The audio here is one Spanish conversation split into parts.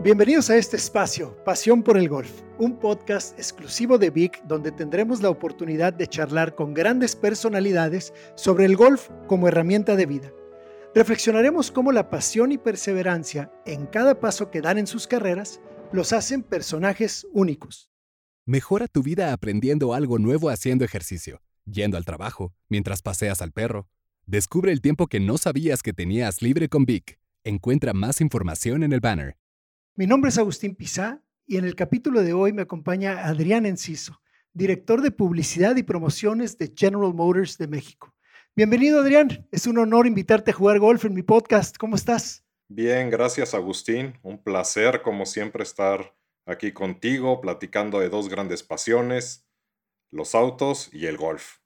Bienvenidos a este espacio, Pasión por el Golf, un podcast exclusivo de Vic donde tendremos la oportunidad de charlar con grandes personalidades sobre el golf como herramienta de vida. Reflexionaremos cómo la pasión y perseverancia en cada paso que dan en sus carreras los hacen personajes únicos. Mejora tu vida aprendiendo algo nuevo haciendo ejercicio, yendo al trabajo, mientras paseas al perro. Descubre el tiempo que no sabías que tenías libre con Vic. Encuentra más información en el banner mi nombre es Agustín Pizá y en el capítulo de hoy me acompaña Adrián Enciso, director de publicidad y promociones de General Motors de México. Bienvenido Adrián, es un honor invitarte a jugar golf en mi podcast. ¿Cómo estás? Bien, gracias Agustín. Un placer como siempre estar aquí contigo platicando de dos grandes pasiones, los autos y el golf.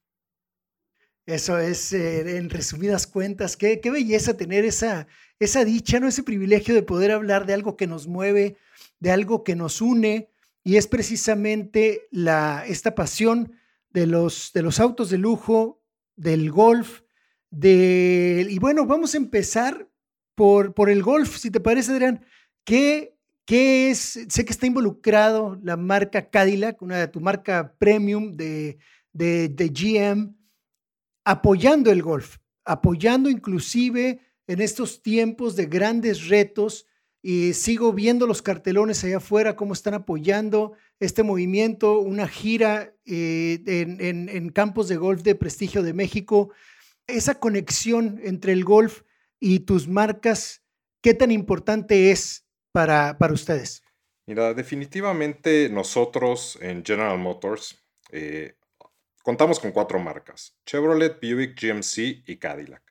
Eso es, en resumidas cuentas, qué, qué belleza tener esa, esa dicha, ¿no? Ese privilegio de poder hablar de algo que nos mueve, de algo que nos une, y es precisamente la, esta pasión de los, de los autos de lujo, del golf, de, y bueno, vamos a empezar por, por el golf, si te parece, Adrián. ¿Qué, ¿Qué es? Sé que está involucrado la marca Cadillac, una de tu marca premium de, de, de GM, apoyando el golf, apoyando inclusive en estos tiempos de grandes retos y sigo viendo los cartelones allá afuera, cómo están apoyando este movimiento, una gira eh, en, campos de golf de prestigio de México. Esa conexión entre el golf y tus marcas, ¿qué tan importante es para, para ustedes? Mira, definitivamente nosotros en General Motors eh, contamos con cuatro marcas, Chevrolet, Buick, GMC y Cadillac.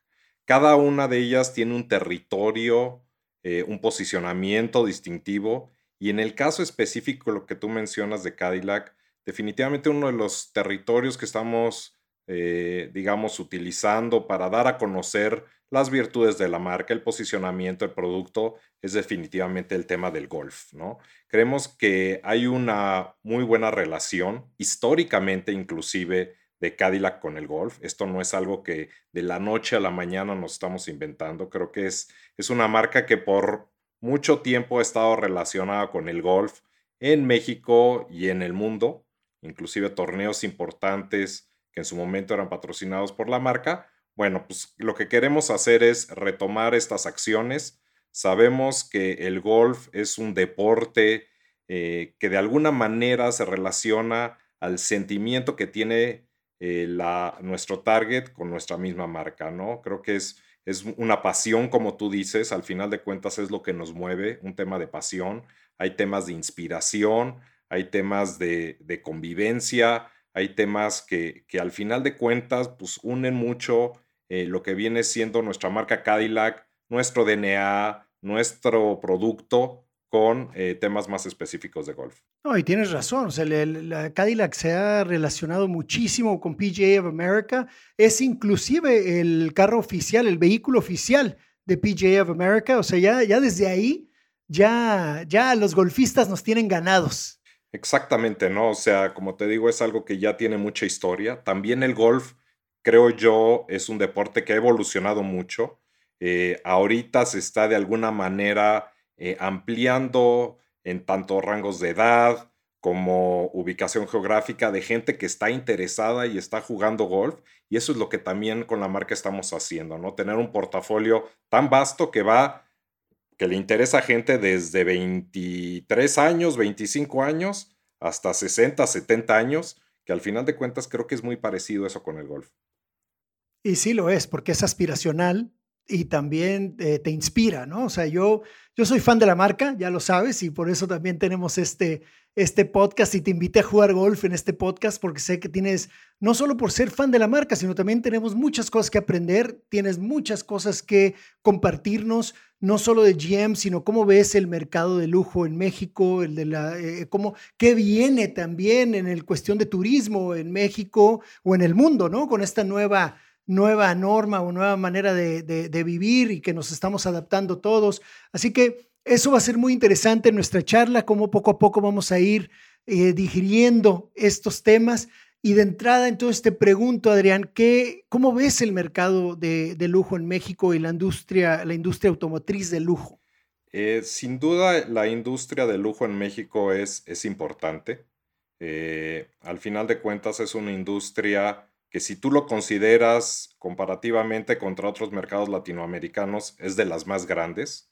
Cada una de ellas tiene un territorio, eh, un posicionamiento distintivo y en el caso específico, lo que tú mencionas de Cadillac, definitivamente uno de los territorios que estamos, eh, digamos, utilizando para dar a conocer las virtudes de la marca, el posicionamiento, el producto, es definitivamente el tema del golf, ¿no? Creemos que hay una muy buena relación, históricamente inclusive, de Cadillac con el golf. Esto no es algo que de la noche a la mañana nos estamos inventando. Creo que es, es una marca que por mucho tiempo ha estado relacionada con el golf en México y en el mundo, inclusive torneos importantes que en su momento eran patrocinados por la marca. Bueno, pues lo que queremos hacer es retomar estas acciones. Sabemos que el golf es un deporte eh, que de alguna manera se relaciona al sentimiento que tiene eh, la, nuestro target con nuestra misma marca, ¿no? Creo que es, es una pasión, como tú dices, al final de cuentas es lo que nos mueve, un tema de pasión, hay temas de inspiración, hay temas de, convivencia, hay temas que, que, al final de cuentas pues unen mucho eh, lo que viene siendo nuestra marca Cadillac, nuestro DNA, nuestro producto con eh, temas más específicos de golf. No, y tienes razón, o sea, la Cadillac se ha relacionado muchísimo con PGA of America, es inclusive el carro oficial, el vehículo oficial de PGA of America, o sea, ya, ya desde ahí, ya, ya los golfistas nos tienen ganados. Exactamente, ¿no? O sea, como te digo, es algo que ya tiene mucha historia. También el golf, creo yo, es un deporte que ha evolucionado mucho. Eh, ahorita se está de alguna manera eh, ampliando en tanto rangos de edad como ubicación geográfica de gente que está interesada y está jugando golf. Y eso es lo que también con la marca estamos haciendo, ¿no? Tener un portafolio tan vasto que va, que le interesa a gente desde 23 años, 25 años, hasta 60, 70 años, que al final de cuentas creo que es muy parecido eso con el golf. Y sí lo es, porque es aspiracional, y también eh, te inspira, ¿no? O sea, yo, yo soy fan de la marca, ya lo sabes, y por eso también tenemos este, este podcast y te invité a jugar golf en este podcast porque sé que tienes, no solo por ser fan de la marca, sino también tenemos muchas cosas que aprender, tienes muchas cosas que compartirnos, no solo de GM, sino cómo ves el mercado de lujo en México, el de la, eh, cómo, qué viene también en el cuestión de turismo en México o en el mundo, ¿no? Con esta nueva nueva norma o nueva manera de, vivir y que nos estamos adaptando todos. Así que eso va a ser muy interesante en nuestra charla, cómo poco a poco vamos a ir eh, digiriendo estos temas. Y de entrada, entonces te pregunto, Adrián, ¿qué, ¿cómo ves el mercado de, lujo en México y la industria, la industria automotriz de lujo? Eh, sin duda, la industria de lujo en México es, es importante. Eh, al final de cuentas, es una industria que si tú lo consideras comparativamente contra otros mercados latinoamericanos, es de las más grandes.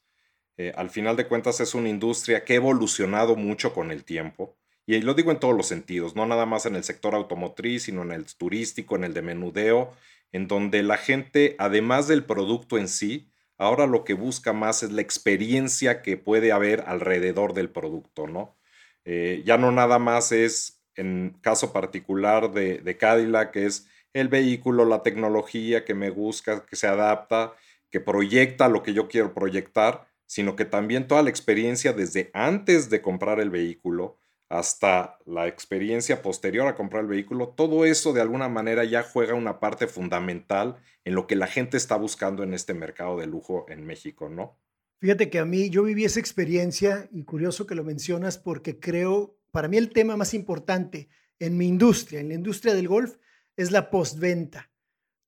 Eh, al final de cuentas, es una industria que ha evolucionado mucho con el tiempo. Y lo digo en todos los sentidos, no nada más en el sector automotriz, sino en el turístico, en el de menudeo, en donde la gente, además del producto en sí, Ahora lo que busca más es la experiencia que puede haber alrededor del producto, ¿no? Eh, ya no nada más es, en caso particular de, de Cadillac, que es el vehículo, la tecnología que me busca, que se adapta, que proyecta lo que yo quiero proyectar, sino que también toda la experiencia desde antes de comprar el vehículo, hasta la experiencia posterior a comprar el vehículo, todo eso de alguna manera ya juega una parte fundamental en lo que la gente está buscando en este mercado de lujo en México, ¿no? Fíjate que a mí yo viví esa experiencia y curioso que lo mencionas porque creo, para mí el tema más importante en mi industria, en la industria del golf, es la postventa.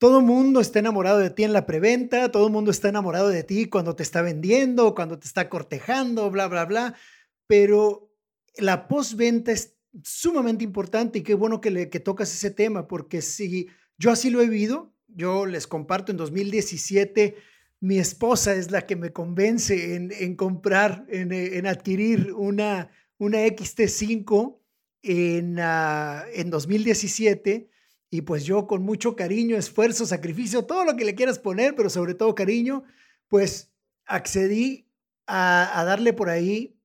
Todo el mundo está enamorado de ti en la preventa, todo el mundo está enamorado de ti cuando te está vendiendo, cuando te está cortejando, bla, bla, bla, pero la postventa es sumamente importante y qué bueno que, le, que tocas ese tema, porque si yo así lo he vivido, yo les comparto en 2017, mi esposa es la que me convence en, comprar, en, adquirir una, una XT5 en, uh, en 2017. Y pues yo con mucho cariño, esfuerzo, sacrificio, todo lo que le quieras poner, pero sobre todo cariño, pues accedí a, darle por ahí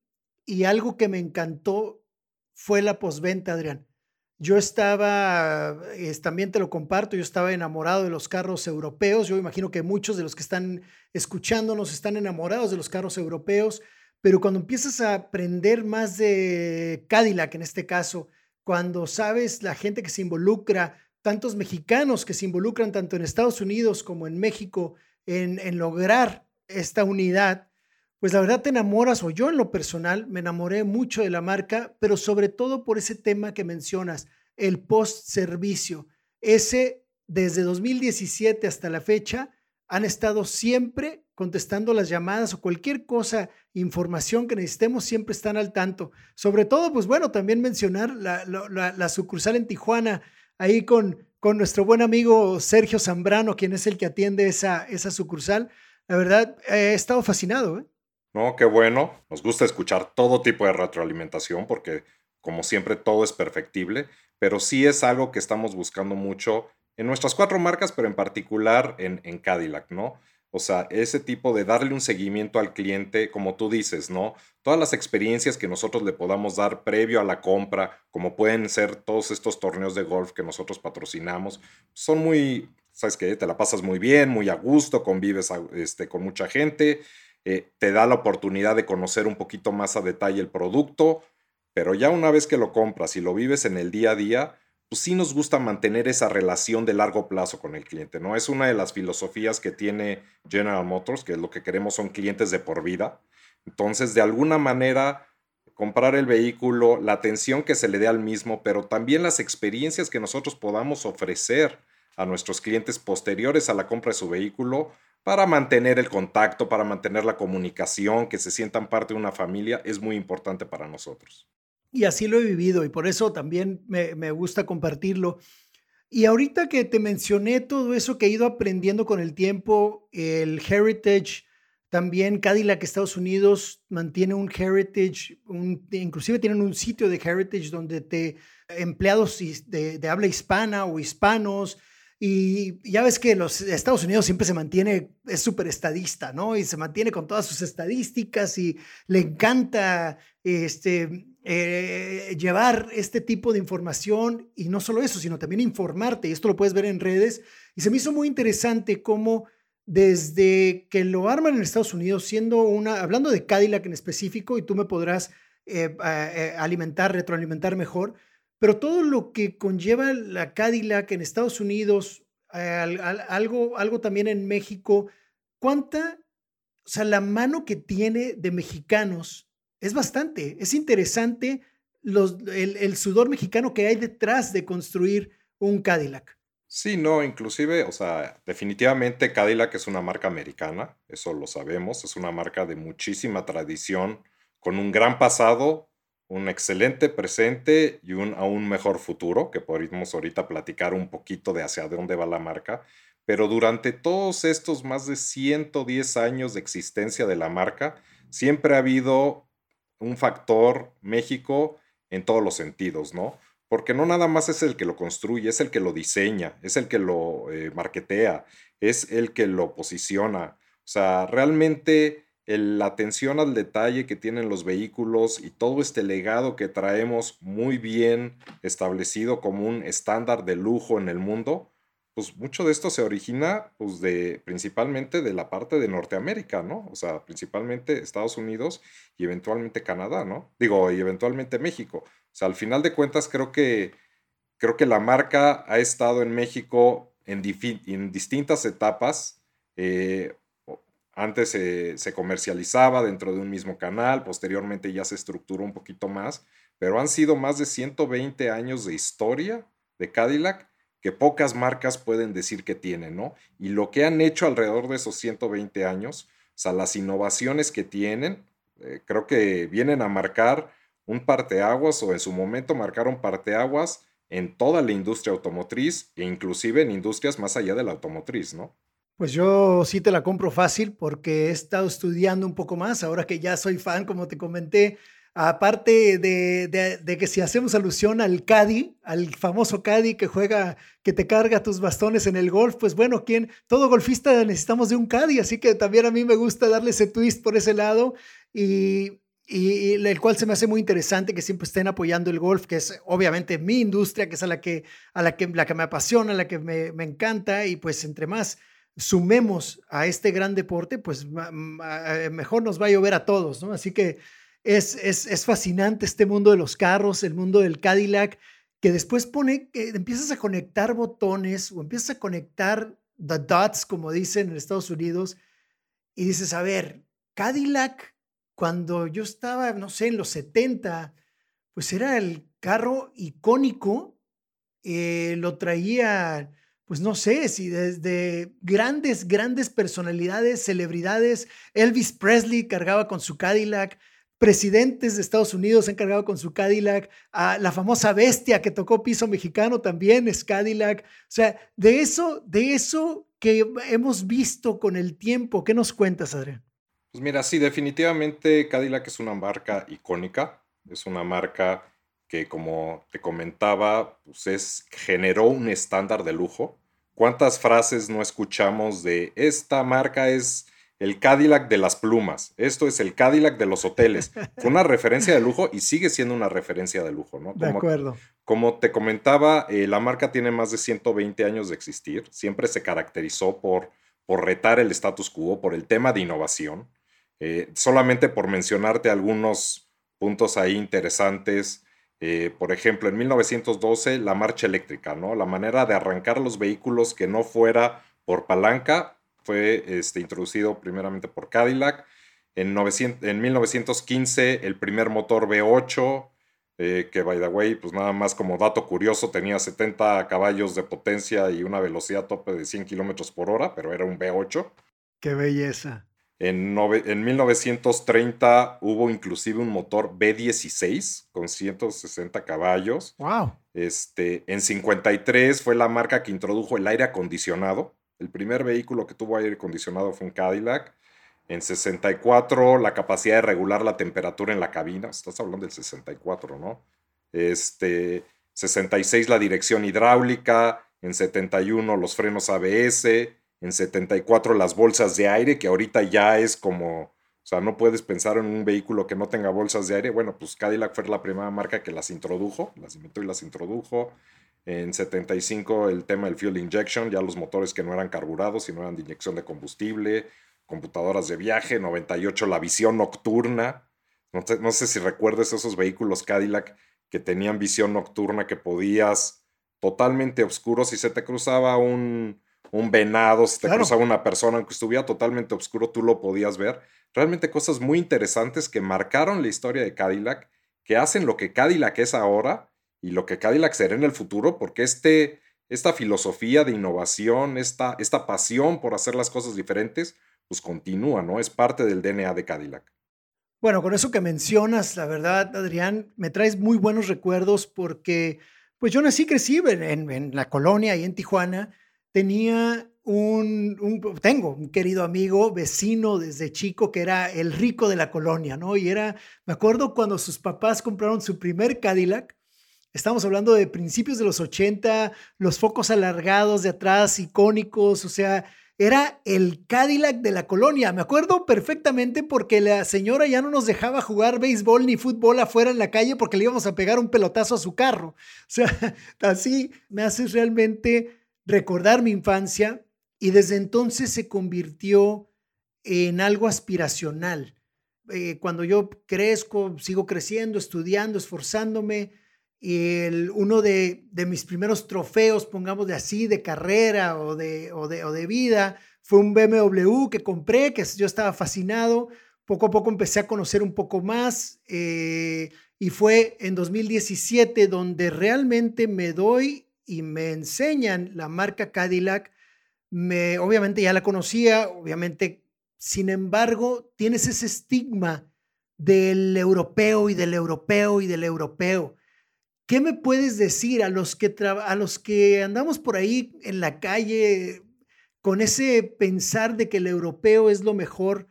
y algo que me encantó fue la posventa, Adrián. Yo estaba, también te lo comparto, yo estaba enamorado de los carros europeos. Yo imagino que muchos de los que están escuchándonos están enamorados de los carros europeos, pero cuando empiezas a aprender más de Cadillac en este caso, cuando sabes la gente que se involucra, tantos mexicanos que se involucran tanto en Estados Unidos como en México en, lograr esta unidad, pues la verdad te enamoras, o yo en lo personal me enamoré mucho de la marca, pero sobre todo por ese tema que mencionas, el post-servicio. Ese, desde 2017 hasta la fecha, han estado siempre contestando las llamadas o cualquier cosa, información que necesitemos, siempre están al tanto. Sobre todo, pues bueno, también mencionar la, sucursal en Tijuana, ahí con, con nuestro buen amigo Sergio Zambrano, quien es el que atiende esa, esa sucursal. La verdad, he estado fascinado. ¿eh? No, qué bueno. Nos gusta escuchar todo tipo de retroalimentación porque, como siempre, todo es perfectible, pero sí es algo que estamos buscando mucho en nuestras cuatro marcas, pero en particular en, en Cadillac, ¿no? O sea, ese tipo de darle un seguimiento al cliente, como tú dices, ¿no? Todas las experiencias que nosotros le podamos dar previo a la compra, como pueden ser todos estos torneos de golf que nosotros patrocinamos, son muy, ¿sabes qué? Te la pasas muy bien, muy a gusto, convives este, con mucha gente eh, te da la oportunidad de conocer un poquito más a detalle el producto, pero ya una vez que lo compras y lo vives en el día a día, pues sí nos gusta mantener esa relación de largo plazo con el cliente, ¿no? Es una de las filosofías que tiene General Motors, que es lo que queremos son clientes de por vida. Entonces, de alguna manera, comprar el vehículo, la atención que se le dé al mismo, pero también las experiencias que nosotros podamos ofrecer a nuestros clientes posteriores a la compra de su vehículo, para mantener el contacto, para mantener la comunicación, que se sientan parte de una familia, es muy importante para nosotros. Y así lo he vivido y por eso también me, me gusta compartirlo. Y ahorita que te mencioné todo eso que he ido aprendiendo con el tiempo, el heritage, también Cadillac Estados Unidos mantiene un heritage, un, inclusive tienen un sitio de heritage donde te empleados de, habla hispana o hispanos y ya ves que los Estados Unidos siempre se mantiene, es súper estadista, ¿no? Y se mantiene con todas sus estadísticas y le encanta este, eh, llevar este tipo de información y no solo eso, sino también informarte. Y esto lo puedes ver en redes. Y se me hizo muy interesante cómo desde que lo arman en Estados Unidos, siendo una, hablando de Cadillac en específico, y tú me podrás eh, eh, alimentar, retroalimentar mejor, pero todo lo que conlleva la Cadillac en Estados Unidos, algo, algo también en México, ¿cuánta, o sea, la mano que tiene de mexicanos es bastante, es interesante el sudor mexicano que hay detrás de construir un Cadillac. Sí, no, inclusive, o sea, definitivamente Cadillac es una marca americana, eso lo sabemos, es una marca de muchísima tradición, con un gran pasado, un excelente presente y un aún mejor futuro, que podríamos ahorita platicar un poquito de hacia dónde va la marca, pero durante todos estos más de 110 años de existencia de la marca, siempre ha habido un factor México en todos los sentidos, ¿no? Porque no nada más es el que lo construye, es el que lo diseña, es el que lo eh, marketea, es el que lo posiciona. O sea, realmente la atención al detalle que tienen los vehículos y todo este legado que traemos muy bien establecido como un estándar de lujo en el mundo, pues mucho de esto se origina pues de principalmente de la parte de Norteamérica, ¿no? O sea, principalmente Estados Unidos y eventualmente Canadá, ¿no? Digo, y eventualmente México. O sea, al final de cuentas creo que creo que la marca ha estado en México en, en distintas etapas. Eh, antes se comercializaba dentro de un mismo canal, posteriormente ya se estructuró un poquito más, pero han sido más de 120 años de historia de Cadillac que pocas marcas pueden decir que tienen, ¿no? Y lo que han hecho alrededor de esos 120 años, o sea, las innovaciones que tienen, eh, creo que vienen a marcar un parteaguas o en su momento marcaron parteaguas en toda la industria automotriz e inclusive en industrias más allá de la automotriz, ¿no? Pues yo sí te la compro fácil porque he estado estudiando un poco más, ahora que ya soy fan, como te comenté, Aparte de, que si hacemos alusión al Caddy, al famoso Caddy que juega, que te carga tus bastones en el golf, pues bueno, ¿quién? Todo golfista necesitamos de un Caddy, así que también a mí me gusta darle ese twist por ese lado y, el cual se me hace muy interesante que siempre estén apoyando el golf, que es obviamente mi industria, que es a la que, a la que, la que me apasiona, la que me, me encanta y pues entre más sumemos a este gran deporte, pues mejor nos va a llover a todos, ¿no? Así que es, fascinante este mundo de los carros, el mundo del Cadillac, que después pone, que empiezas a conectar botones o empiezas a conectar the dots, como dicen en Estados Unidos, y dices, a ver, Cadillac, cuando yo estaba, no sé, en los 70, pues era el carro icónico, eh, lo traía, pues no sé, si desde grandes, grandes personalidades, celebridades, Elvis Presley cargaba con su Cadillac, presidentes de Estados Unidos han cargado con su Cadillac, a la famosa bestia que tocó piso mexicano también es Cadillac. O sea, de eso, de eso que hemos visto con el tiempo, ¿qué nos cuentas, Adrián? Pues mira, sí, definitivamente Cadillac es una marca icónica, es una marca que como te comentaba, pues es, generó un estándar de lujo. ¿Cuántas frases no escuchamos de esta marca es el Cadillac de las plumas. Esto es el Cadillac de los hoteles. Fue una referencia de lujo y sigue siendo una referencia de lujo, ¿no? Como, de acuerdo. Como te comentaba, eh, la marca tiene más de 120 años de existir. Siempre se caracterizó por, por retar el status quo, por el tema de innovación. Eh, solamente por mencionarte algunos puntos ahí interesantes. Eh, por ejemplo, en 1912, la marcha eléctrica, ¿no? La manera de arrancar los vehículos que no fuera por palanca fue este, introducido primeramente por Cadillac. En, 1915 el primer motor V8, eh, que by the way, pues nada más como dato curioso, tenía 70 caballos de potencia y una velocidad tope de 100 kilómetros por hora, pero era un V8. ¡Qué belleza! En, en 1930 hubo inclusive un motor V16 con 160 caballos. ¡Wow! Este, en 53 fue la marca que introdujo el aire acondicionado el primer vehículo que tuvo aire acondicionado fue un Cadillac. En 64, la capacidad de regular la temperatura en la cabina. Estás hablando del 64, ¿no? Este, 66, la dirección hidráulica. En 71, los frenos ABS. En 74, las bolsas de aire, que ahorita ya es como. O sea, no puedes pensar en un vehículo que no tenga bolsas de aire. Bueno, pues Cadillac fue la primera marca que las introdujo, las inventó y las introdujo. En 75 el tema del fuel injection, ya los motores que no eran carburados, sino eran de inyección de combustible, computadoras de viaje, 98 la visión nocturna. No, sé si recuerdes esos vehículos Cadillac que tenían visión nocturna que podías totalmente oscuro si se te cruzaba un, un venado, si te cruzaba una persona, aunque estuviera totalmente oscuro, tú lo podías ver. Realmente cosas muy interesantes que marcaron la historia de Cadillac, que hacen lo que Cadillac es ahora y lo que Cadillac será en el futuro, porque este, esta filosofía de innovación, esta, esta pasión por hacer las cosas diferentes, pues continúa, ¿no? Es parte del DNA de Cadillac. Bueno, con eso que mencionas, la verdad, Adrián, me traes muy buenos recuerdos porque, pues yo nací, crecí en, en la colonia y en Tijuana. Tenía un, tengo un querido amigo, vecino desde chico, que era el rico de la colonia, ¿no? Y era, me acuerdo cuando sus papás compraron su primer Cadillac, estamos hablando de principios de los 80, los focos alargados de atrás, icónicos, o sea, era el Cadillac de la colonia. Me acuerdo perfectamente porque la señora ya no nos dejaba jugar béisbol ni fútbol afuera en la calle porque le íbamos a pegar un pelotazo a su carro. O sea, así me hace realmente recordar mi infancia y desde entonces se convirtió en algo aspiracional. Eh, cuando yo crezco, sigo creciendo, estudiando, esforzándome, el, uno de, mis primeros trofeos, pongamos de así, de carrera o de, o de, o de vida, fue un BMW que compré, que yo estaba fascinado. Poco a poco empecé a conocer un poco más eh, y fue en 2017 donde realmente me doy y me enseñan la marca Cadillac. Me, obviamente ya la conocía, obviamente, sin embargo, tienes ese estigma del europeo y del europeo y del europeo. ¿Qué me puedes decir a los que, a los que andamos por ahí en la calle con ese pensar de que el europeo es lo mejor?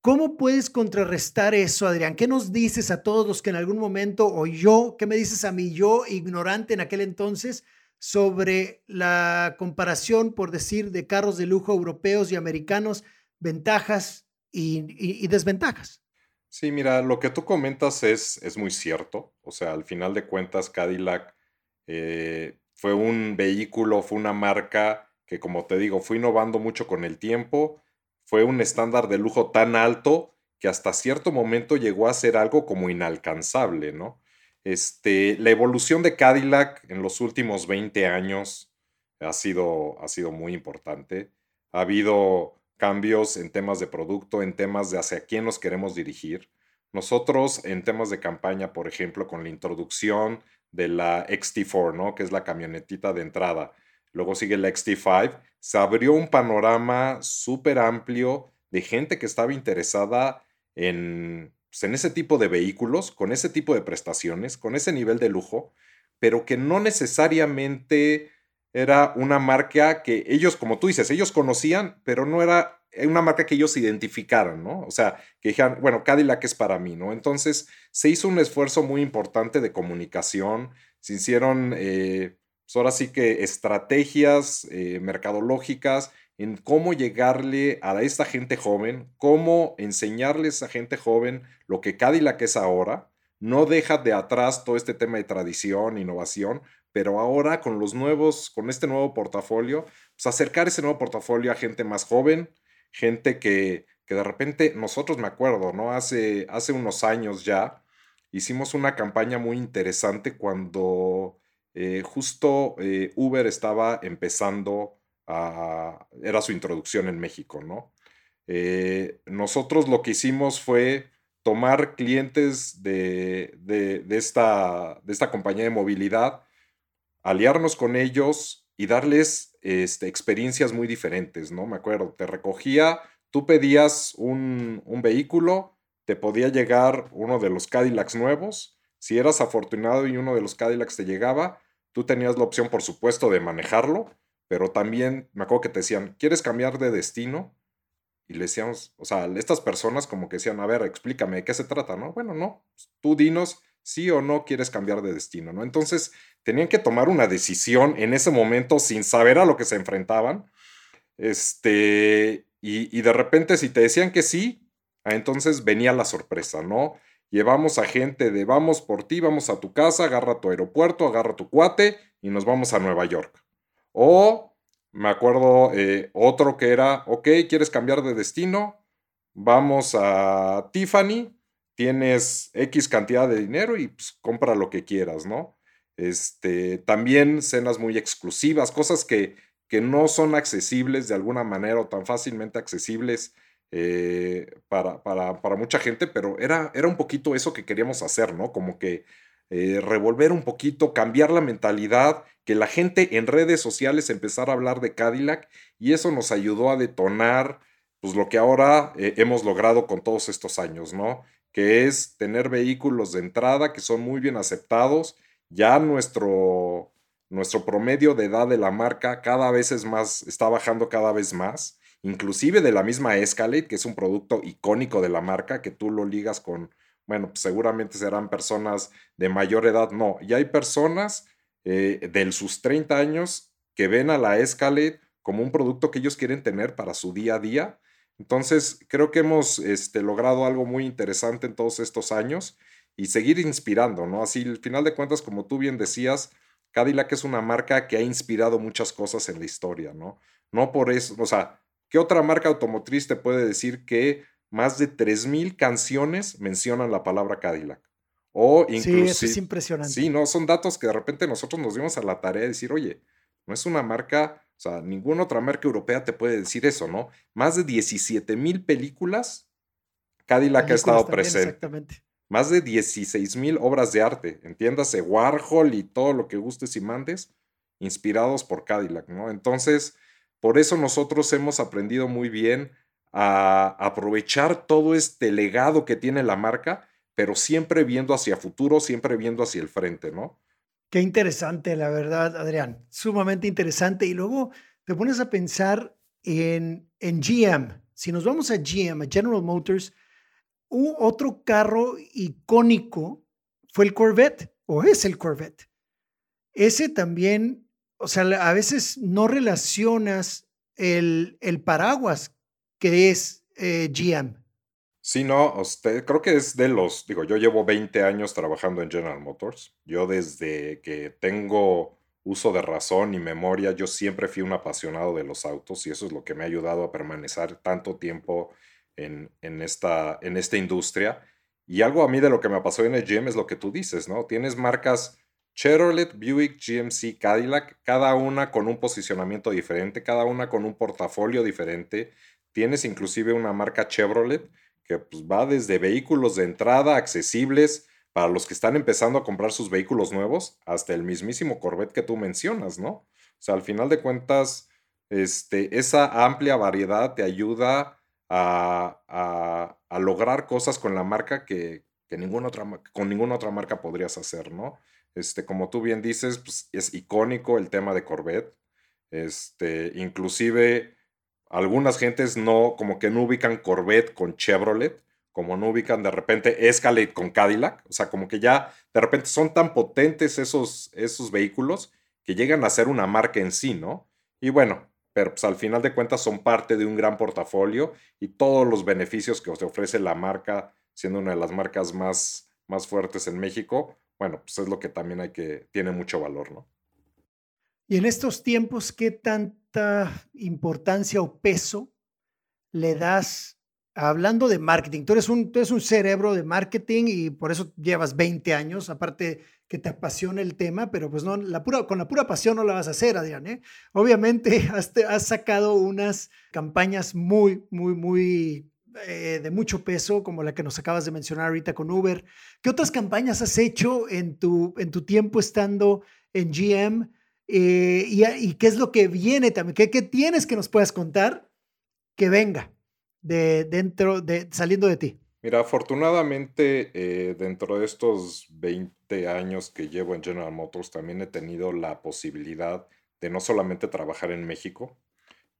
¿Cómo puedes contrarrestar eso, Adrián? ¿Qué nos dices a todos los que en algún momento, o yo, qué me dices a mí, yo, ignorante en aquel entonces, sobre la comparación, por decir, de carros de lujo europeos y americanos, ventajas y desventajas? Sí, mira, lo que tú comentas es, es muy cierto. O sea, al final de cuentas, Cadillac eh, fue un vehículo, fue una marca que, como te digo, fue innovando mucho con el tiempo. Fue un estándar de lujo tan alto que hasta cierto momento llegó a ser algo como inalcanzable, ¿no? Este, la evolución de Cadillac en los últimos 20 años ha sido, ha sido muy importante. Ha habido cambios en temas de producto, en temas de hacia quién nos queremos dirigir. Nosotros en temas de campaña, por ejemplo, con la introducción de la XT4, ¿no? que es la camionetita de entrada, luego sigue la XT5, se abrió un panorama súper amplio de gente que estaba interesada en, pues, en ese tipo de vehículos, con ese tipo de prestaciones, con ese nivel de lujo, pero que no necesariamente era una marca que ellos, como tú dices, ellos conocían, pero no era una marca que ellos identificaran, ¿no? O sea, que dijeran, bueno, Cadillac es para mí, ¿no? Entonces se hizo un esfuerzo muy importante de comunicación, se hicieron, eh, pues ahora sí que estrategias eh, mercadológicas en cómo llegarle a esta gente joven, cómo enseñarles a gente joven lo que Cadillac es ahora, no deja de atrás todo este tema de tradición, innovación, pero ahora con los nuevos, con este nuevo portafolio, pues acercar ese nuevo portafolio a gente más joven, gente que, que de repente, nosotros me acuerdo, ¿no? Hace, hace unos años ya, hicimos una campaña muy interesante cuando eh, justo eh, Uber estaba empezando era su introducción en México, ¿no? Eh, nosotros lo que hicimos fue tomar clientes de, de, de, esta, de esta compañía de movilidad, aliarnos con ellos y darles este, experiencias muy diferentes, ¿no? Me acuerdo, te recogía, tú pedías un, un vehículo, te podía llegar uno de los Cadillacs nuevos, si eras afortunado y uno de los Cadillacs te llegaba, tú tenías la opción, por supuesto, de manejarlo, pero también me acuerdo que te decían, ¿quieres cambiar de destino? Y le decíamos, o sea, estas personas como que decían, a ver, explícame, ¿de qué se trata? No, bueno, no, tú dinos sí o no quieres cambiar de destino, ¿no? Entonces, tenían que tomar una decisión en ese momento sin saber a lo que se enfrentaban. Este, y, de repente si te decían que sí, ah, entonces venía la sorpresa, ¿no? Llevamos a gente de vamos por ti, vamos a tu casa, agarra tu aeropuerto, agarra tu cuate y nos vamos a Nueva York. O me acuerdo eh, otro que era, ok, ¿quieres cambiar de destino? Vamos a Tiffany, tienes X cantidad de dinero y pues, compra lo que quieras, ¿no? Este, también cenas muy exclusivas, cosas que, que no son accesibles de alguna manera o tan fácilmente accesibles eh, para, para, para, mucha gente, pero era, era un poquito eso que queríamos hacer, ¿no? Como que eh, revolver un poquito, cambiar la mentalidad, que la gente en redes sociales empezara a hablar de Cadillac y eso nos ayudó a detonar pues lo que ahora eh, hemos logrado con todos estos años, ¿no? Que es tener vehículos de entrada que son muy bien aceptados. Ya nuestro, nuestro promedio de edad de la marca cada vez es más, está bajando cada vez más. Inclusive de la misma Escalade, que es un producto icónico de la marca, que tú lo ligas con, bueno, pues seguramente serán personas de mayor edad. No, ya hay personas eh, de sus 30 años que ven a la Escalade como un producto que ellos quieren tener para su día a día entonces, creo que hemos este, logrado algo muy interesante en todos estos años y seguir inspirando, ¿no? Así, al final de cuentas, como tú bien decías, Cadillac es una marca que ha inspirado muchas cosas en la historia, ¿no? No por eso, o sea, ¿qué otra marca automotriz te puede decir que más de 3.000 canciones mencionan la palabra Cadillac? O incluso, sí, eso es impresionante. Sí, no, son datos que de repente nosotros nos dimos a la tarea de decir, oye, no es una marca o sea, ninguna otra marca europea te puede decir eso, ¿no? Más de 17 mil películas, Cadillac ha estado presente. Exactamente. Más de 16 mil obras de arte, entiéndase, Warhol y todo lo que gustes y mandes, inspirados por Cadillac, ¿no? Entonces, por eso nosotros hemos aprendido muy bien a aprovechar todo este legado que tiene la marca, pero siempre viendo hacia futuro, siempre viendo hacia el frente, ¿no? Qué interesante, la verdad, Adrián. Sumamente interesante. Y luego te pones a pensar en, en GM. Si nos vamos a GM, a General Motors, un otro carro icónico fue el Corvette, o es el Corvette. Ese también, o sea, a veces no relacionas el, el paraguas que es eh, GM. Sí, no, usted, creo que es de los, digo, yo llevo 20 años trabajando en General Motors. Yo desde que tengo uso de razón y memoria, yo siempre fui un apasionado de los autos y eso es lo que me ha ayudado a permanecer tanto tiempo en, en esta, en esta industria. Y algo a mí de lo que me pasó en el GM es lo que tú dices, ¿no? Tienes marcas Chevrolet, Buick, GMC, Cadillac, cada una con un posicionamiento diferente, cada una con un portafolio diferente. Tienes inclusive una marca Chevrolet que pues, va desde vehículos de entrada accesibles para los que están empezando a comprar sus vehículos nuevos hasta el mismísimo Corvette que tú mencionas, ¿no? O sea, al final de cuentas, este, esa amplia variedad te ayuda a, lograr cosas con la marca que, ninguna otra, con ninguna otra marca podrías hacer, ¿no? Este, como tú bien dices, pues, es icónico el tema de Corvette. Este, inclusive algunas gentes no, como que no ubican Corvette con Chevrolet, como no ubican de repente Escalade con Cadillac, o sea, como que ya de repente son tan potentes esos, esos vehículos que llegan a ser una marca en sí, ¿no? Y bueno, pero pues al final de cuentas son parte de un gran portafolio y todos los beneficios que os ofrece la marca, siendo una de las marcas más, más fuertes en México, bueno, pues es lo que también hay que, tiene mucho valor, ¿no? Y en estos tiempos, ¿qué tanta importancia o peso le das hablando de marketing? Tú eres, un, un cerebro de marketing y por eso llevas 20 años, aparte que te apasiona el tema, pero pues no, la pura, con la pura pasión no la vas a hacer, Adrián. ¿eh? Obviamente has, has, sacado unas campañas muy, muy, muy eh, de mucho peso, como la que nos acabas de mencionar ahorita con Uber. ¿Qué otras campañas has hecho en tu, en tu tiempo estando en GM? Eh, y, qué es lo que viene también, ¿Qué, qué, tienes que nos puedas contar que venga de dentro, de saliendo de ti. Mira, afortunadamente eh, dentro de estos 20 años que llevo en General Motors también he tenido la posibilidad de no solamente trabajar en México,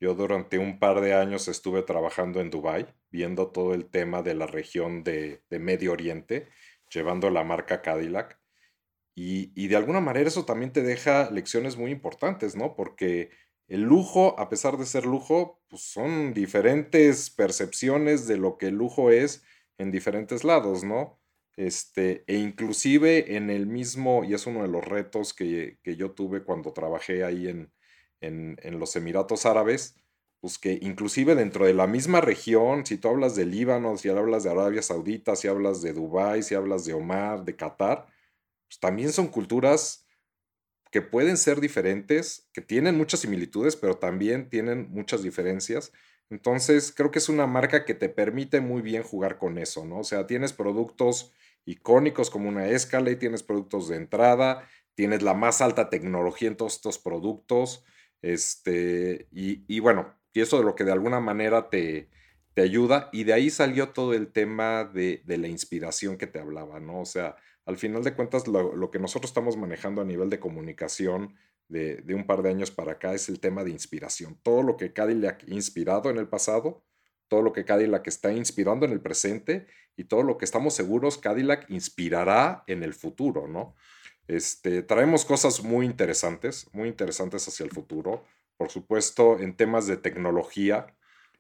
yo durante un par de años estuve trabajando en Dubai, viendo todo el tema de la región de, de Medio Oriente, llevando la marca Cadillac. Y, de alguna manera eso también te deja lecciones muy importantes, ¿no? Porque el lujo, a pesar de ser lujo, pues son diferentes percepciones de lo que el lujo es en diferentes lados, ¿no? Este, e inclusive en el mismo, y es uno de los retos que, yo tuve cuando trabajé ahí en, en, en, los Emiratos Árabes, pues que inclusive dentro de la misma región, si tú hablas de Líbano, si hablas de Arabia Saudita, si hablas de Dubái, si hablas de Omar, de Qatar, pues, también son culturas que pueden ser diferentes, que tienen muchas similitudes, pero también tienen muchas diferencias. Entonces, creo que es una marca que te permite muy bien jugar con eso, ¿no? O sea, tienes productos icónicos como una Escalade, tienes productos de entrada, tienes la más alta tecnología en todos estos productos, este, y, bueno, y eso de lo que de alguna manera te, te ayuda, y de ahí salió todo el tema de, la inspiración que te hablaba, ¿no? O sea, al final de cuentas, lo, lo que nosotros estamos manejando a nivel de comunicación, de, un par de años para acá es el tema de inspiración. Todo lo que Cadillac ha inspirado en el pasado, todo lo que Cadillac está inspirando en el presente y todo lo que estamos seguros Cadillac inspirará en el futuro, ¿no? Este, traemos cosas muy interesantes, muy interesantes hacia el futuro. Por supuesto, en temas de tecnología,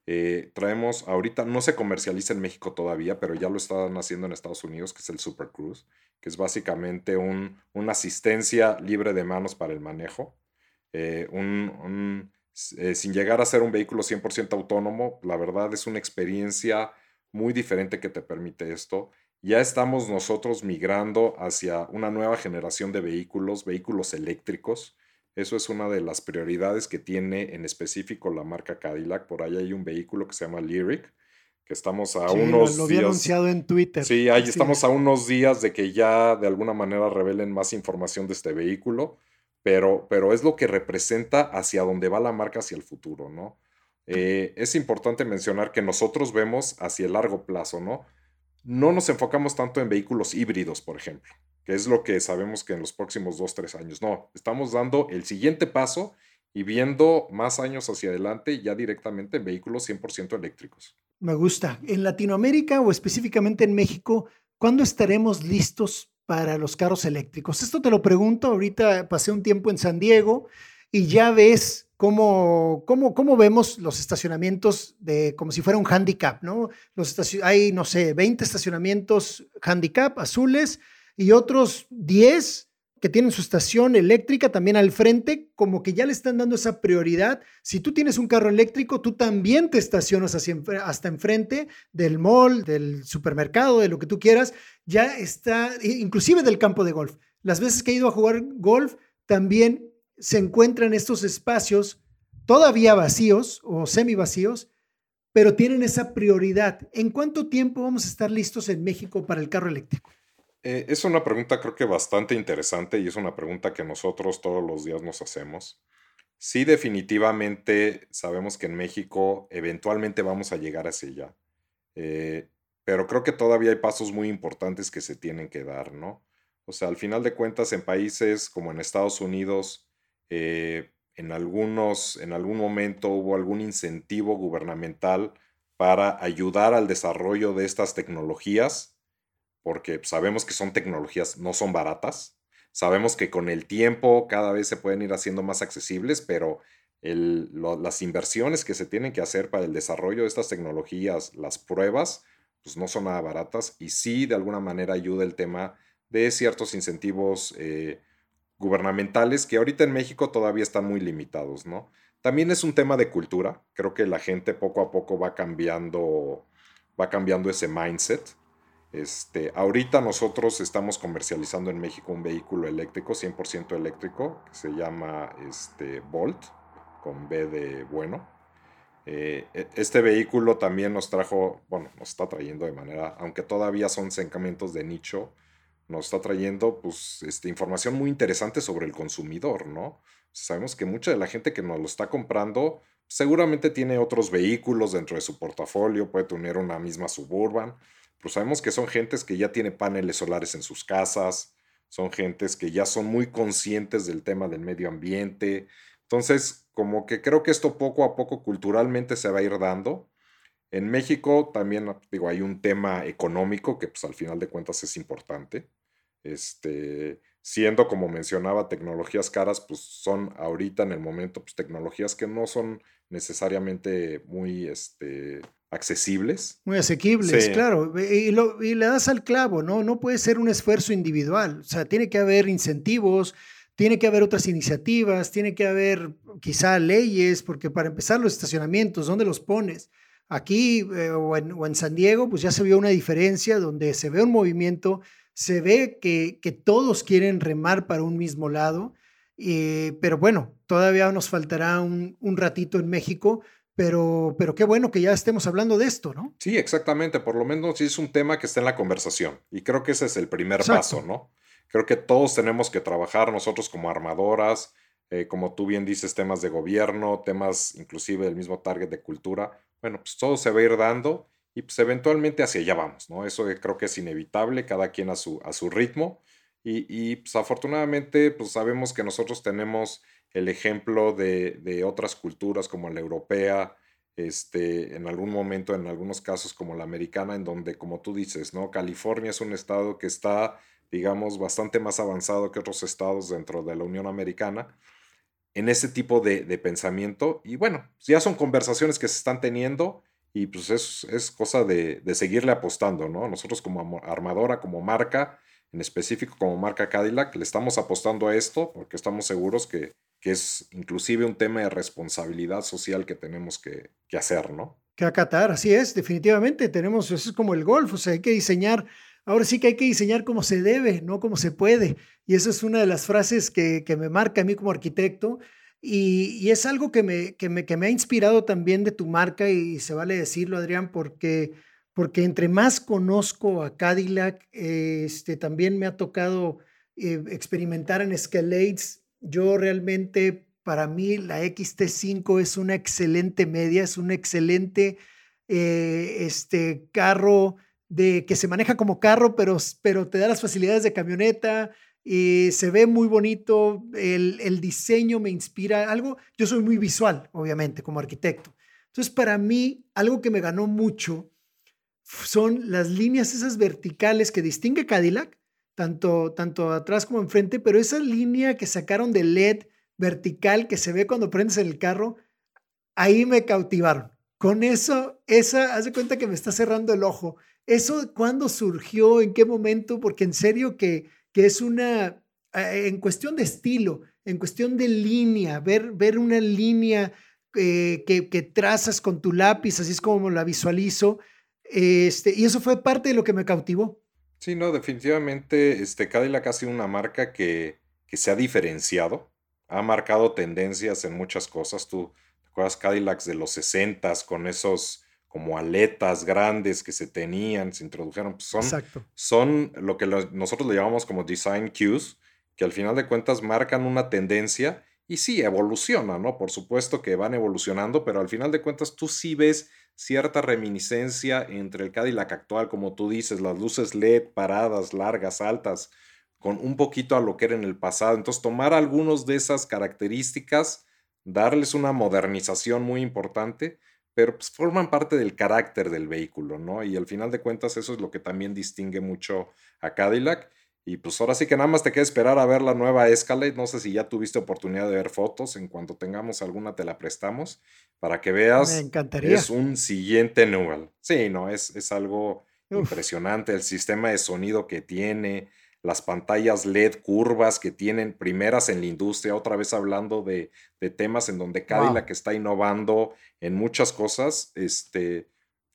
eh, traemos, ahorita no se comercializa en México todavía, pero ya lo están haciendo en Estados Unidos, que es el Super Cruise, que es básicamente un, una asistencia libre de manos para el manejo. Eh, un, eh, sin llegar a ser un vehículo 100% autónomo, la verdad es una experiencia muy diferente que te permite esto. Ya estamos nosotros migrando hacia una nueva generación de vehículos, vehículos eléctricos. Eso es una de las prioridades que tiene en específico la marca Cadillac. Por ahí hay un vehículo que se llama Lyric, que estamos a unos lo, había anunciado en Twitter. Sí, ahí estamos a unos días de que ya de alguna manera revelen más información de este vehículo, pero, pero es lo que representa hacia dónde va la marca hacia el futuro, ¿no? Eh, es importante mencionar que nosotros vemos hacia el largo plazo, ¿no? No nos enfocamos tanto en vehículos híbridos, por ejemplo que es lo que sabemos que en los próximos dos, tres años. No, estamos dando el siguiente paso y viendo más años hacia adelante ya directamente en vehículos 100% eléctricos. Me gusta. En Latinoamérica o específicamente en México, ¿cuándo estaremos listos para los carros eléctricos? Esto te lo pregunto, ahorita pasé un tiempo en San Diego y ya ves cómo, cómo, cómo vemos los estacionamientos de como si fuera un handicap, ¿no? Los hay, no sé, 20 estacionamientos handicap azules y otros 10 que tienen su estación eléctrica también al frente, como que ya le están dando esa prioridad. Si tú tienes un carro eléctrico, tú también te estacionas hasta enfrente del mall, del supermercado, de lo que tú quieras. Ya está, inclusive del campo de golf. Las veces que he ido a jugar golf, también se encuentran estos espacios todavía vacíos o semi vacíos, pero tienen esa prioridad. ¿En cuánto tiempo vamos a estar listos en México para el carro eléctrico? Eh, es una pregunta creo que bastante interesante y es una pregunta que nosotros todos los días nos hacemos. Sí, definitivamente sabemos que en México eventualmente vamos a llegar hacia allá, eh, pero creo que todavía hay pasos muy importantes que se tienen que dar, ¿no? O sea, al final de cuentas, en países como en Estados Unidos, eh, en, algunos, en algún momento hubo algún incentivo gubernamental para ayudar al desarrollo de estas tecnologías porque sabemos que son tecnologías, no son baratas. Sabemos que con el tiempo cada vez se pueden ir haciendo más accesibles, pero las inversiones que se tienen que hacer para el desarrollo de estas tecnologías, las pruebas, pues no son nada baratas y sí de alguna manera ayuda el tema de ciertos incentivos eh, gubernamentales que ahorita en México todavía están muy limitados, ¿no? También es un tema de cultura, creo que la gente poco a poco va cambiando, va cambiando ese mindset este, ahorita nosotros estamos comercializando en México un vehículo eléctrico, 100% eléctrico, que se llama este, Volt, con B de bueno. Eh, e, este vehículo también nos trajo, bueno, nos está trayendo de manera, aunque todavía son sencamentos de nicho, nos está trayendo pues, este, información muy interesante sobre el consumidor, ¿no? Sabemos que mucha de la gente que nos lo está comprando seguramente tiene otros vehículos dentro de su portafolio, puede tener una misma suburban, pues sabemos que son gentes que ya tienen paneles solares en sus casas, son gentes que ya son muy conscientes del tema del medio ambiente. Entonces, como que creo que esto poco a poco culturalmente se va a ir dando. En México también, digo, hay un tema económico que pues al final de cuentas es importante. Este, siendo como mencionaba tecnologías caras, pues son ahorita en el momento pues tecnologías que no son necesariamente muy este, accesibles. Muy asequibles, claro. Y, y, le das al clavo, ¿no? No puede ser un esfuerzo individual. O sea, tiene que haber incentivos, tiene que haber otras iniciativas, tiene que haber quizá leyes, porque para empezar los estacionamientos, ¿dónde los pones? Aquí eh, o, en, o, en, San Diego, pues ya se vio una diferencia donde se ve un movimiento, se ve que, que todos quieren remar para un mismo lado, eh, pero bueno, todavía nos faltará un, un ratito en México pero, pero qué bueno que ya estemos hablando de esto, ¿no? Sí, exactamente. Por lo menos es un tema que está en la conversación. Y creo que ese es el primer paso, ¿no? Creo que todos tenemos que trabajar nosotros como armadoras, eh, como tú bien dices, temas de gobierno, temas inclusive del mismo target de cultura. Bueno, pues todo se va a ir dando y pues eventualmente hacia allá vamos, ¿no? Eso creo que es inevitable, cada quien a su, a su ritmo. Y, y pues afortunadamente pues sabemos que nosotros tenemos el ejemplo de, de, otras culturas como la europea, este, en algún momento, en algunos casos como la americana, en donde, como tú dices, ¿no? California es un estado que está, digamos, bastante más avanzado que otros estados dentro de la Unión Americana en ese tipo de, de pensamiento. Y bueno, ya son conversaciones que se están teniendo y pues es, es cosa de, de, seguirle apostando, ¿no? Nosotros como armadora, como marca, en específico como marca Cadillac, le estamos apostando a esto porque estamos seguros que, que es inclusive un tema de responsabilidad social que tenemos que, que hacer, ¿no? Que acatar, así es, definitivamente tenemos, eso es como el golf, o sea, hay que diseñar, ahora sí que hay que diseñar como se debe, no como se puede. Y eso es una de las frases que, que me marca a mí como arquitecto. Y, es algo que me, que, me, que me ha inspirado también de tu marca y se vale decirlo, Adrián, porque, porque entre más conozco a Cadillac, este, también me ha tocado eh, experimentar en Escalades yo realmente, para mí, la XT5 es una excelente media, es un excelente eh, este, carro de, que se maneja como carro, pero, pero te da las facilidades de camioneta. Y se ve muy bonito, el, el diseño me inspira algo. Yo soy muy visual, obviamente, como arquitecto. Entonces, para mí, algo que me ganó mucho son las líneas esas verticales que distingue Cadillac tanto, tanto atrás como enfrente, pero esa línea que sacaron de LED vertical que se ve cuando prendes el carro, ahí me cautivaron. Con eso, esa, haz de cuenta que me está cerrando el ojo. ¿Eso cuándo surgió? ¿En qué momento? Porque en serio que, que es una, eh, en cuestión de estilo, en cuestión de línea, ver, ver una línea eh, que, que, trazas con tu lápiz, así es como la visualizo. Este, y eso fue parte de lo que me cautivó. Sí, no, definitivamente este, Cadillac ha sido una marca que, que se ha diferenciado, ha marcado tendencias en muchas cosas. Tú te acuerdas Cadillacs de los 60 con esos como aletas grandes que se tenían, se introdujeron, pues son, son lo que nosotros le llamamos como design cues, que al final de cuentas marcan una tendencia y sí, evoluciona, ¿no? Por supuesto que van evolucionando, pero al final de cuentas tú sí ves cierta reminiscencia entre el Cadillac actual, como tú dices, las luces LED paradas, largas, altas, con un poquito a lo que era en el pasado. Entonces, tomar algunos de esas características, darles una modernización muy importante, pero pues forman parte del carácter del vehículo, ¿no? Y al final de cuentas eso es lo que también distingue mucho a Cadillac. Y pues ahora sí que nada más te queda esperar a ver la nueva Escalade. No sé si ya tuviste oportunidad de ver fotos. En cuanto tengamos alguna, te la prestamos para que veas. Me encantaría. Es un siguiente Newell. Sí, no, es, es algo impresionante. El sistema de sonido que tiene, las pantallas LED curvas que tienen, primeras en la industria. Otra vez hablando de, de temas en donde Cadillac que está innovando en muchas cosas. Este,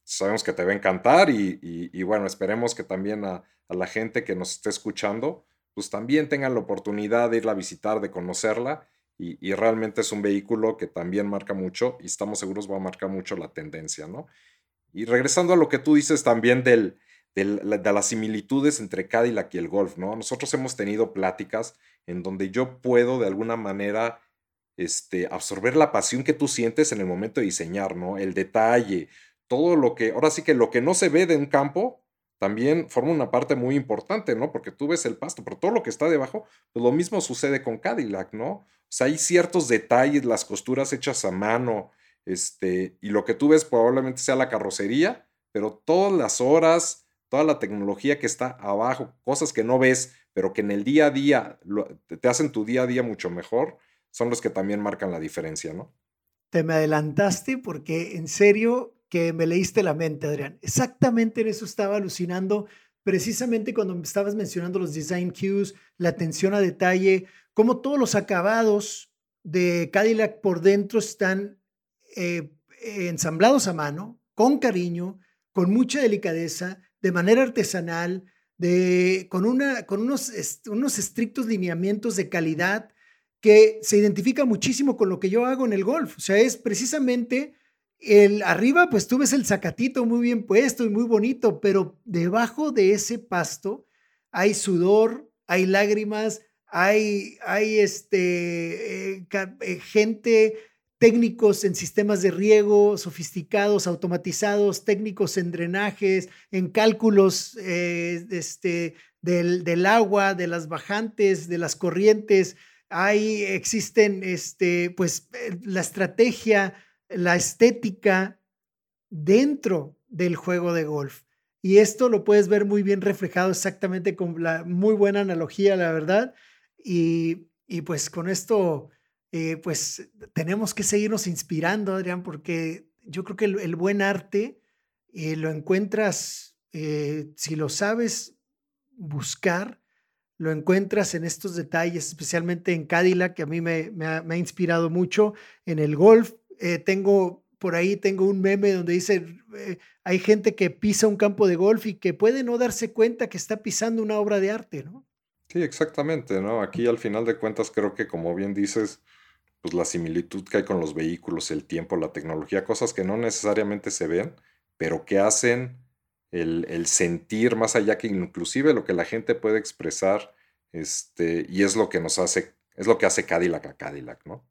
sabemos que te va a encantar y, y, y bueno, esperemos que también a a la gente que nos esté escuchando, pues también tengan la oportunidad de irla a visitar, de conocerla. Y, realmente es un vehículo que también marca mucho y estamos seguros va a marcar mucho la tendencia, ¿no? Y regresando a lo que tú dices también del, de las similitudes entre Cadillac y el Golf, ¿no? Nosotros hemos tenido pláticas en donde yo puedo de alguna manera este, absorber la pasión que tú sientes en el momento de diseñar, ¿no? El detalle, todo lo que, ahora sí que lo que no se ve de un campo, también forma una parte muy importante, ¿no? Porque tú ves el pasto, pero todo lo que está debajo, pues lo mismo sucede con Cadillac, ¿no? O sea, hay ciertos detalles, las costuras hechas a mano, este, y lo que tú ves probablemente sea la carrocería, pero todas las horas, toda la tecnología que está abajo, cosas que no ves, pero que en el día a día te hacen tu día a día mucho mejor, son los que también marcan la diferencia, ¿no? Te me adelantaste porque en serio que me leíste la mente, Adrián. Exactamente en eso estaba alucinando, precisamente cuando estabas mencionando los design cues, la atención a detalle, cómo todos los acabados de Cadillac por dentro están eh, ensamblados a mano, con cariño, con mucha delicadeza, de manera artesanal, de, con, una, con unos, unos estrictos lineamientos de calidad que se identifica muchísimo con lo que yo hago en el golf. O sea, es precisamente el, arriba, pues tú ves el zacatito muy bien puesto y muy bonito, pero debajo de ese pasto hay sudor, hay lágrimas, hay, hay este, eh, eh, gente, técnicos en sistemas de riego sofisticados, automatizados, técnicos en drenajes, en cálculos eh, este, del, del, agua, de las bajantes, de las corrientes. Hay, existen, este, pues, la estrategia, la estética dentro del juego de golf. Y esto lo puedes ver muy bien reflejado exactamente con la muy buena analogía, la verdad. Y, pues con esto, eh, pues tenemos que seguirnos inspirando, Adrián, porque yo creo que el, buen arte eh, lo encuentras, eh, si lo sabes buscar, lo encuentras en estos detalles, especialmente en Cadillac, que a mí me, ha, inspirado mucho, en el golf. tengo por ahí tengo un meme donde dice, hay gente que pisa un campo de golf y que puede no darse cuenta que está pisando una obra de arte, ¿no? Sí, exactamente, ¿no? Aquí al final de cuentas creo que como bien dices, pues la similitud que hay con los vehículos, el tiempo, la tecnología, cosas que no necesariamente se ven, pero que hacen el, sentir más allá que inclusive lo que la gente puede expresar, este, y es lo que nos hace, es lo que hace Cadillac a Cadillac, ¿no?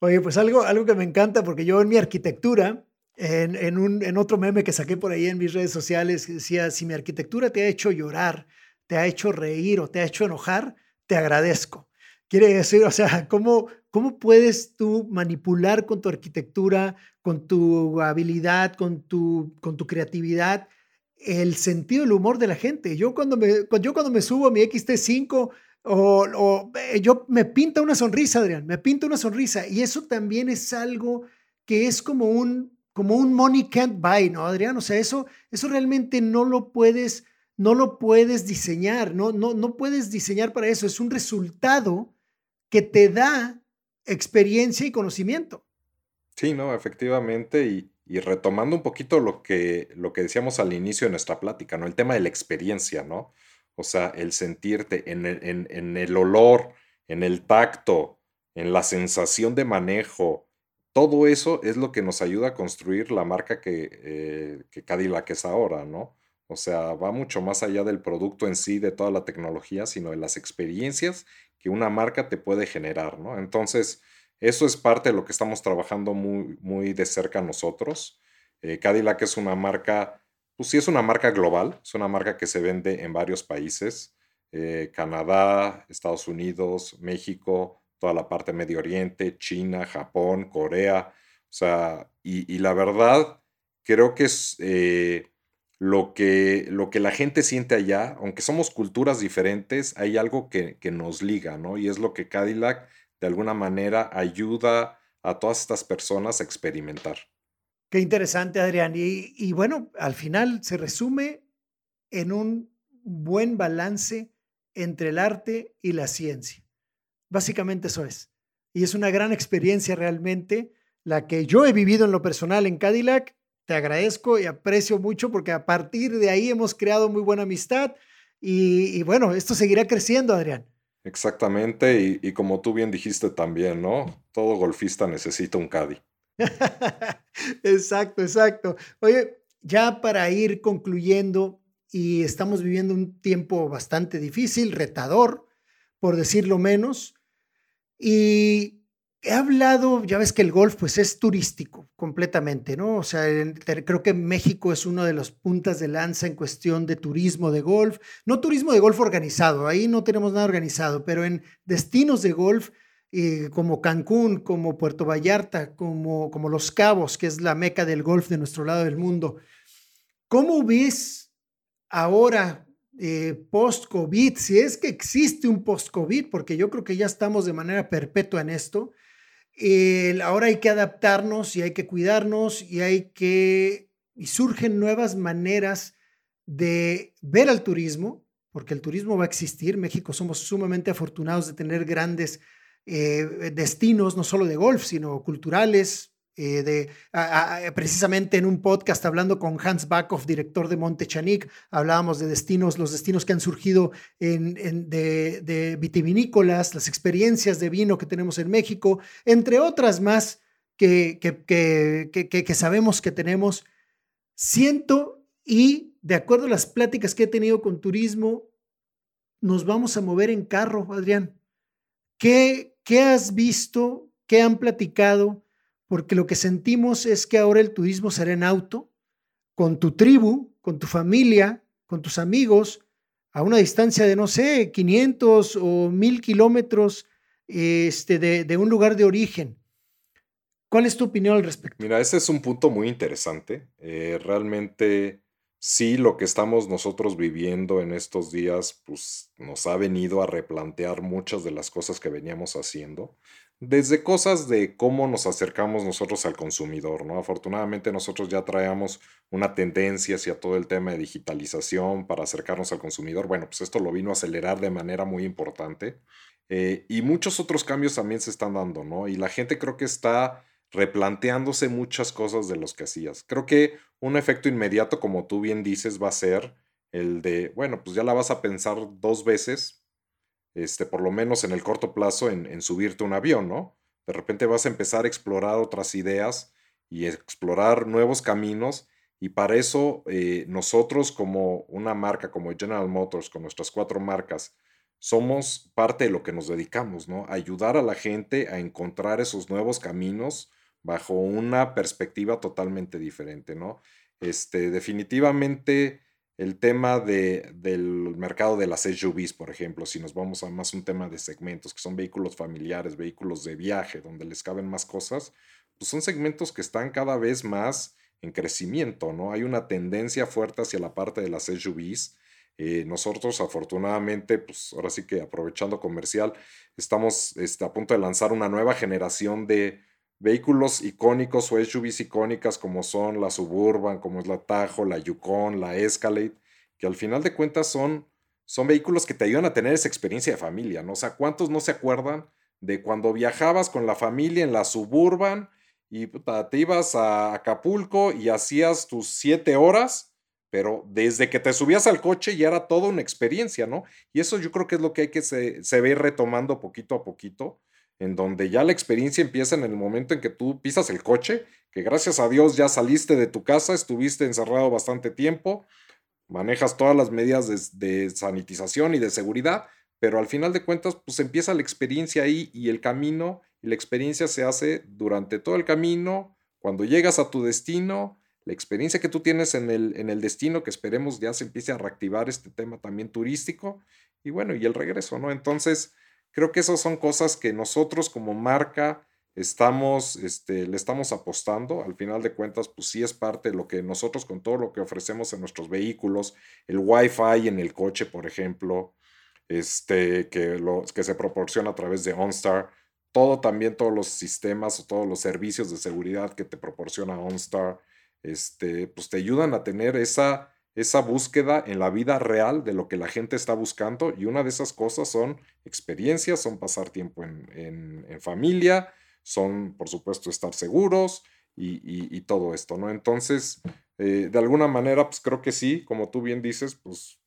Oye, pues algo, algo que me encanta, porque yo en mi arquitectura, en, en, un, en otro meme que saqué por ahí en mis redes sociales, decía, si mi arquitectura te ha hecho llorar, te ha hecho reír o te ha hecho enojar, te agradezco. Quiere decir, o sea, ¿cómo, cómo puedes tú manipular con tu arquitectura, con tu habilidad, con tu, con tu creatividad, el sentido del humor de la gente? Yo cuando me, yo cuando me subo a mi XT5, o, eh, yo me pinta una sonrisa, Adrián, me pinta una sonrisa. Y eso también es algo que es como un, como un money can't buy, ¿no, Adrián? O sea, eso, eso realmente no lo puedes no lo puedes diseñar, no, no, no puedes diseñar para eso, es un resultado que te da experiencia y conocimiento. Sí, no, efectivamente, y, retomando un poquito lo que, lo que decíamos al inicio de nuestra plática, ¿no? El tema de la experiencia, ¿no? O sea, el sentirte en el, en, el olor, en el tacto, en la sensación de manejo, todo eso es lo que nos ayuda a construir la marca que, eh, que Cadillac es ahora, ¿no? O sea, va mucho más allá del producto en sí, de toda la tecnología, sino de las experiencias que una marca te puede generar, ¿no? Entonces, eso es parte de lo que estamos trabajando muy, muy de cerca nosotros. Eh, Cadillac es una marca, pues sí es una marca global, es una marca que se vende en varios países, eh, Canadá, Estados Unidos, México, toda la parte Medio Oriente, China, Japón, Corea, o sea, y, la verdad, creo que es... Eh, lo que, lo que la gente siente allá, aunque somos culturas diferentes, hay algo que, nos liga, ¿no? Y es lo que Cadillac de alguna manera ayuda a todas estas personas a experimentar. Qué interesante, Adrián. Y, y bueno, al final se resume en un buen balance entre el arte y la ciencia. Básicamente eso es. Y es una gran experiencia realmente la que yo he vivido en lo personal en Cadillac te agradezco y aprecio mucho porque a partir de ahí hemos creado muy buena amistad y, bueno, esto seguirá creciendo, Adrián. Exactamente, y, como tú bien dijiste también, ¿no? Todo golfista necesita un caddy. exacto, exacto. Oye, ya para ir concluyendo, y estamos viviendo un tiempo bastante difícil, retador, por decirlo menos, y He hablado, ya ves que el golf pues es turístico completamente, ¿no? O sea, creo que México es uno de los puntas de lanza en cuestión de turismo de golf, no turismo de golf organizado, ahí no tenemos nada organizado, pero en destinos de golf eh, como Cancún, como Puerto Vallarta, como, como Los Cabos, que es la meca del golf de nuestro lado del mundo. ¿Cómo ves ahora eh, post-COVID, si es que existe un post-COVID, porque yo creo que ya estamos de manera perpetua en esto, ahora hay que adaptarnos y hay que cuidarnos y hay que, y surgen nuevas maneras de ver al turismo, porque el turismo va a existir. México somos sumamente afortunados de tener grandes eh, destinos, no solo de golf, sino culturales, eh, de, precisamente en un podcast hablando con Hans Backhoff, director de Montechanik, hablábamos de destinos, los destinos que han surgido en, de, vitivinícolas, las experiencias de vino que tenemos en México, entre otras más que, que, sabemos que tenemos. Siento y de acuerdo a las pláticas que he tenido con turismo, nos vamos a mover en carro, Adrián. ¿Qué, qué has visto? ¿Qué han platicado? Porque lo que sentimos es que ahora el turismo será en auto, con tu tribu, con tu familia, con tus amigos, a una distancia de, no sé, 500 o 1000 kilómetros este, de, un lugar de origen. ¿Cuál es tu opinión al respecto? Mira, ese es un punto muy interesante. Eh, realmente sí, lo que estamos nosotros viviendo en estos días, pues nos ha venido a replantear muchas de las cosas que veníamos haciendo. Desde cosas de cómo nos acercamos nosotros al consumidor, ¿no? Afortunadamente nosotros ya traemos una tendencia hacia todo el tema de digitalización para acercarnos al consumidor. Bueno, pues esto lo vino a acelerar de manera muy importante. Eh, y muchos otros cambios también se están dando, ¿no? Y la gente creo que está replanteándose muchas cosas de los que hacías. Creo que un efecto inmediato, como tú bien dices, va a ser el de, bueno, pues ya la vas a pensar dos veces, este, por lo menos en el corto plazo, en, subirte un avión, ¿no? De repente vas a empezar a explorar otras ideas y explorar nuevos caminos. Y para eso eh, nosotros como una marca como General Motors, con nuestras cuatro marcas, somos parte de lo que nos dedicamos, ¿no? Ayudar a la gente a encontrar esos nuevos caminos bajo una perspectiva totalmente diferente, ¿no? Este, definitivamente el tema de, del mercado de las SUVs, por ejemplo, si nos vamos a más un tema de segmentos, que son vehículos familiares, vehículos de viaje, donde les caben más cosas, pues son segmentos que están cada vez más en crecimiento, ¿no? Hay una tendencia fuerte hacia la parte de las SUVs. Eh, nosotros, afortunadamente, pues ahora sí que aprovechando comercial, estamos este, a punto de lanzar una nueva generación de vehículos icónicos o SUVs icónicas como son la Suburban, como es la Tajo, la Yukon, la Escalade, que al final de cuentas son, son vehículos que te ayudan a tener esa experiencia de familia, ¿no? O sea, ¿cuántos no se acuerdan de cuando viajabas con la familia en la Suburban y te ibas a Acapulco y hacías tus siete horas? Pero desde que te subías al coche ya era toda una experiencia, ¿no? Y eso yo creo que es lo que hay que se, se ve retomando poquito a poquito en donde ya la experiencia empieza en el momento en que tú pisas el coche, que gracias a Dios ya saliste de tu casa, estuviste encerrado bastante tiempo, manejas todas las medidas de, sanitización y de seguridad, pero al final de cuentas, pues empieza la experiencia ahí y el camino, y la experiencia se hace durante todo el camino, cuando llegas a tu destino, la experiencia que tú tienes en el, en el destino, que esperemos ya se empiece a reactivar este tema también turístico, y bueno, y el regreso, ¿no? Entonces, Creo que esas son cosas que nosotros como marca estamos, este, le estamos apostando. Al final de cuentas, pues sí es parte de lo que nosotros con todo lo que ofrecemos en nuestros vehículos, el Wi-Fi en el coche, por ejemplo, este, que, que se proporciona a través de OnStar, todo también, todos los sistemas o todos los servicios de seguridad que te proporciona OnStar, este, pues te ayudan a tener esa esa búsqueda en la vida real de lo que la gente está buscando y una de esas cosas son experiencias, son pasar tiempo en, familia, son por supuesto estar seguros y, todo esto, ¿no? Entonces, eh, de alguna manera, pues creo que sí, como tú bien dices, pues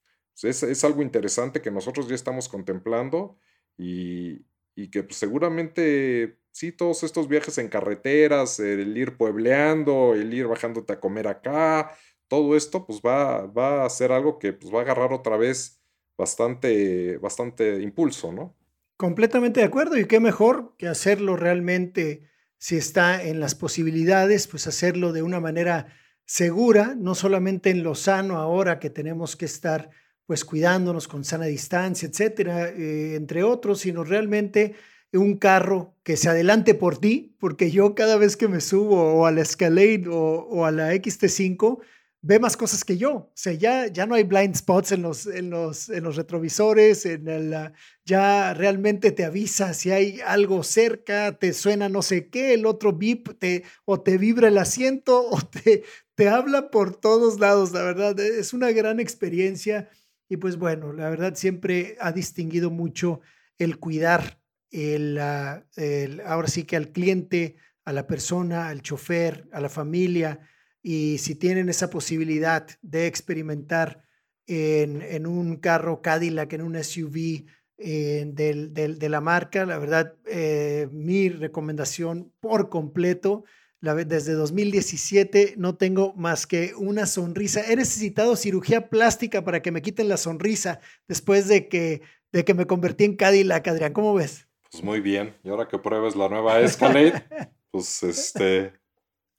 es, algo interesante que nosotros ya estamos contemplando y, que pues, seguramente sí, todos estos viajes en carreteras, el ir puebleando, el ir bajándote a comer acá, todo esto pues va, va a ser algo que pues va a agarrar otra vez bastante, bastante impulso, ¿no? Completamente de acuerdo y qué mejor que hacerlo realmente si está en las posibilidades, pues hacerlo de una manera segura, no solamente en lo sano ahora que tenemos que estar pues cuidándonos con sana distancia, etcétera, eh, entre otros, sino realmente un carro que se adelante por ti, porque yo cada vez que me subo o a la Escalade o, o a la XT5, ve más cosas que yo. O sea, ya, ya no hay blind spots en los, en los, en los retrovisores, en el, ah, ya realmente te avisa si hay algo cerca, te suena no sé qué, el otro beep te, o te vibra el asiento o te, te habla por todos lados. La verdad, es una gran experiencia y pues bueno, la verdad siempre ha distinguido mucho el cuidar el, ah, el ahora sí que al cliente, a la persona, al chofer, a la familia y si tienen esa posibilidad de experimentar en, un carro Cadillac, en un SUV eh, de la marca. La verdad, eh, mi recomendación por completo. La, desde 2017 no tengo más que una sonrisa. He necesitado cirugía plástica para que me quiten la sonrisa después de que, de que me convertí en Cadillac, Adrián. ¿Cómo ves? Pues muy bien. Y ahora que pruebes la nueva Escalade, pues este,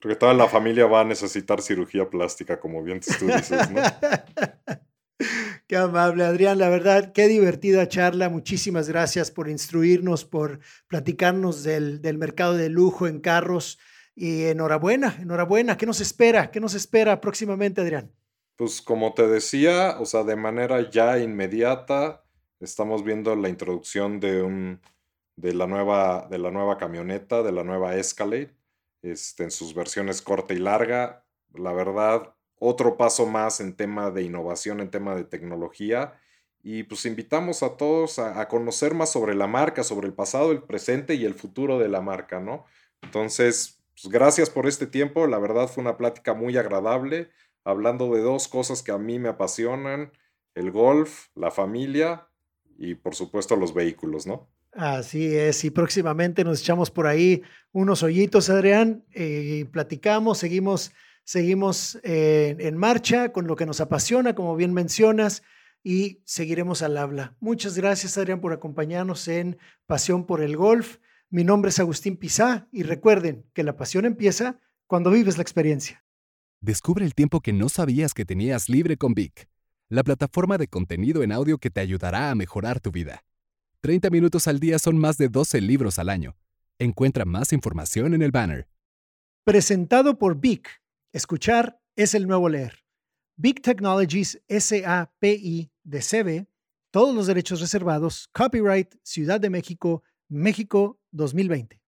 creo que toda la familia va a necesitar cirugía plástica, como bien tú dices, ¿no? Qué amable, Adrián. La verdad, qué divertida charla. Muchísimas gracias por instruirnos, por platicarnos del, del mercado de lujo en carros. Y enhorabuena, enhorabuena. ¿Qué nos espera? ¿Qué nos espera próximamente, Adrián? Pues como te decía, o sea, de manera ya inmediata, estamos viendo la introducción de, un, de, la, nueva, de la nueva camioneta, de la nueva Escalade, este, en sus versiones corta y larga. La verdad, otro paso más en tema de innovación, en tema de tecnología. Y pues invitamos a todos a, conocer más sobre la marca, sobre el pasado, el presente y el futuro de la marca, ¿no? Entonces, pues gracias por este tiempo. La verdad fue una plática muy agradable, hablando de dos cosas que a mí me apasionan, el golf, la familia y por supuesto los vehículos, ¿no? Así es, y próximamente nos echamos por ahí unos hoyitos, Adrián, y platicamos, seguimos, seguimos eh, en marcha con lo que nos apasiona, como bien mencionas, y seguiremos al habla. Muchas gracias, Adrián, por acompañarnos en Pasión por el Golf. Mi nombre es Agustín Pizá y recuerden que la pasión empieza cuando vives la experiencia. Descubre el tiempo que no sabías que tenías libre con Vic, la plataforma de contenido en audio que te ayudará a mejorar tu vida. 30 minutos al día son más de 12 libros al año. Encuentra más información en el banner. Presentado por Vic. Escuchar es el nuevo leer. Big Technologies SAPI de CB. Todos los derechos reservados. Copyright Ciudad de México, México 2020.